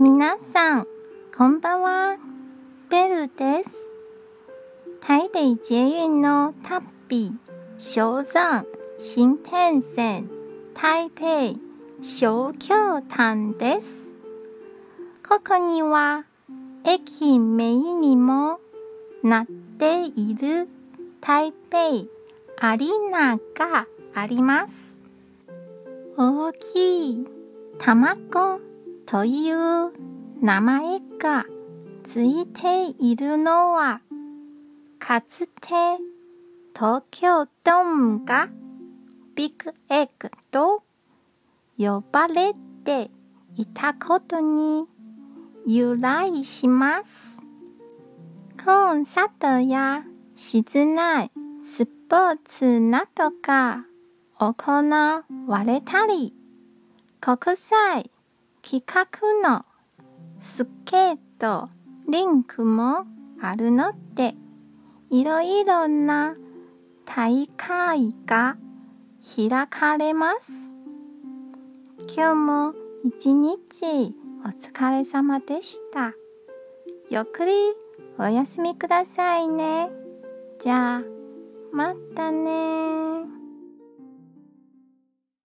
皆さん、こんばんは。ベルです。台北捷運の旅、小山、新天線、台北、小京丹です。ここには、駅名にもなっている台北アリーナがあります。大きい卵という名前がついているのはかつて東京ドームがビッグエッグと呼ばれていたことに由来します。コンサートや室内スポーツなどが行われたり、国際企画のスケートリンクもあるので、いろいろな大会が開かれます。今日も一日お疲れ様でした。ゆっくりお休みくださいね。じゃあ、またね